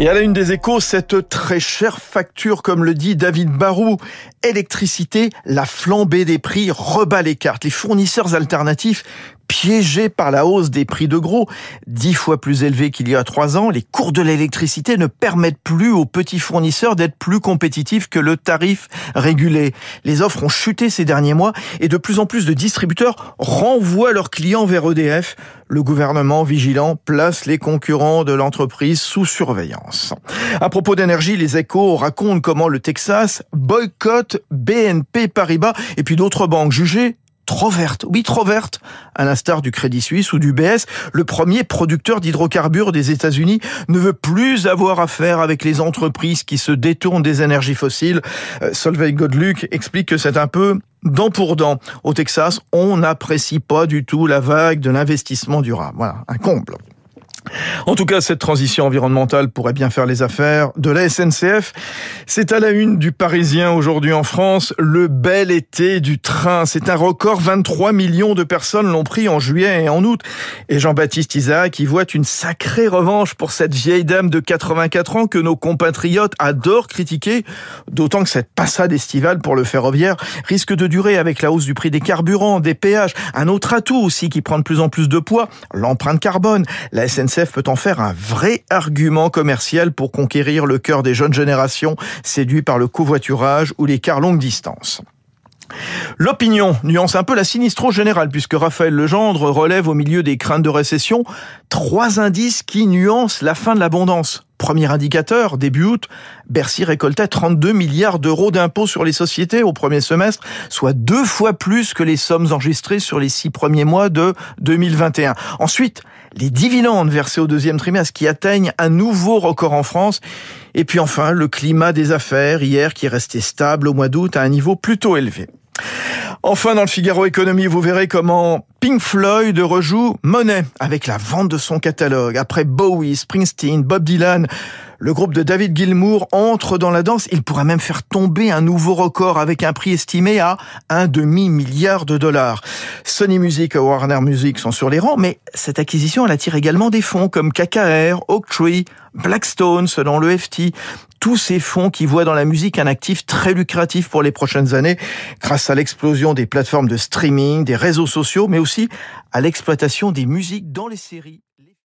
Et à la une des échos, cette très chère facture, comme le dit David Barou, électricité, la flambée des prix rebat les cartes. Les fournisseurs alternatifs piégés par la hausse des prix de gros, dix fois plus élevés qu'il y a trois ans, les cours de l'électricité ne permettent plus aux petits fournisseurs d'être plus compétitifs que le tarif régulé. Les offres ont chuté ces derniers mois et de plus en plus de distributeurs renvoient leurs clients vers EDF. Le gouvernement vigilant place les concurrents de l'entreprise sous surveillance. À propos d'énergie, les échos racontent comment le Texas boycotte BNP Paribas et puis d'autres banques jugées trop verte. Oui, trop verte. À l'instar du Crédit Suisse ou du BS, le premier producteur d'hydrocarbures des États-Unis ne veut plus avoir affaire avec les entreprises qui se détournent des énergies fossiles. Euh, Solveig Godluc explique que c'est un peu dent pour dent. Au Texas, on n'apprécie pas du tout la vague de l'investissement durable. Voilà, un comble. En tout cas, cette transition environnementale pourrait bien faire les affaires de la SNCF. C'est à la une du Parisien aujourd'hui en France, le bel été du train. C'est un record, 23 millions de personnes l'ont pris en juillet et en août. Et Jean-Baptiste Isaac y voit une sacrée revanche pour cette vieille dame de 84 ans que nos compatriotes adorent critiquer, d'autant que cette passade estivale pour le ferroviaire risque de durer avec la hausse du prix des carburants, des péages. Un autre atout aussi qui prend de plus en plus de poids, l'empreinte carbone. La Peut en faire un vrai argument commercial pour conquérir le cœur des jeunes générations séduits par le covoiturage ou les longue distance. L'opinion nuance un peu la sinistro générale puisque Raphaël Legendre relève au milieu des craintes de récession trois indices qui nuancent la fin de l'abondance. Premier indicateur, début août, Bercy récoltait 32 milliards d'euros d'impôts sur les sociétés au premier semestre, soit deux fois plus que les sommes enregistrées sur les six premiers mois de 2021. Ensuite, les dividendes versés au deuxième trimestre qui atteignent un nouveau record en France. Et puis enfin, le climat des affaires hier qui est resté stable au mois d'août à un niveau plutôt élevé. Enfin, dans le Figaro Économie, vous verrez comment Pink Floyd rejoue Monet avec la vente de son catalogue. Après Bowie, Springsteen, Bob Dylan, le groupe de David Gilmour entre dans la danse. Il pourrait même faire tomber un nouveau record avec un prix estimé à un demi-milliard de dollars. Sony Music et Warner Music sont sur les rangs, mais cette acquisition, elle attire également des fonds comme KKR, Oaktree, Blackstone, selon le FT. Tous ces fonds qui voient dans la musique un actif très lucratif pour les prochaines années, grâce à l'explosion des plateformes de streaming, des réseaux sociaux, mais aussi à l'exploitation des musiques dans les séries.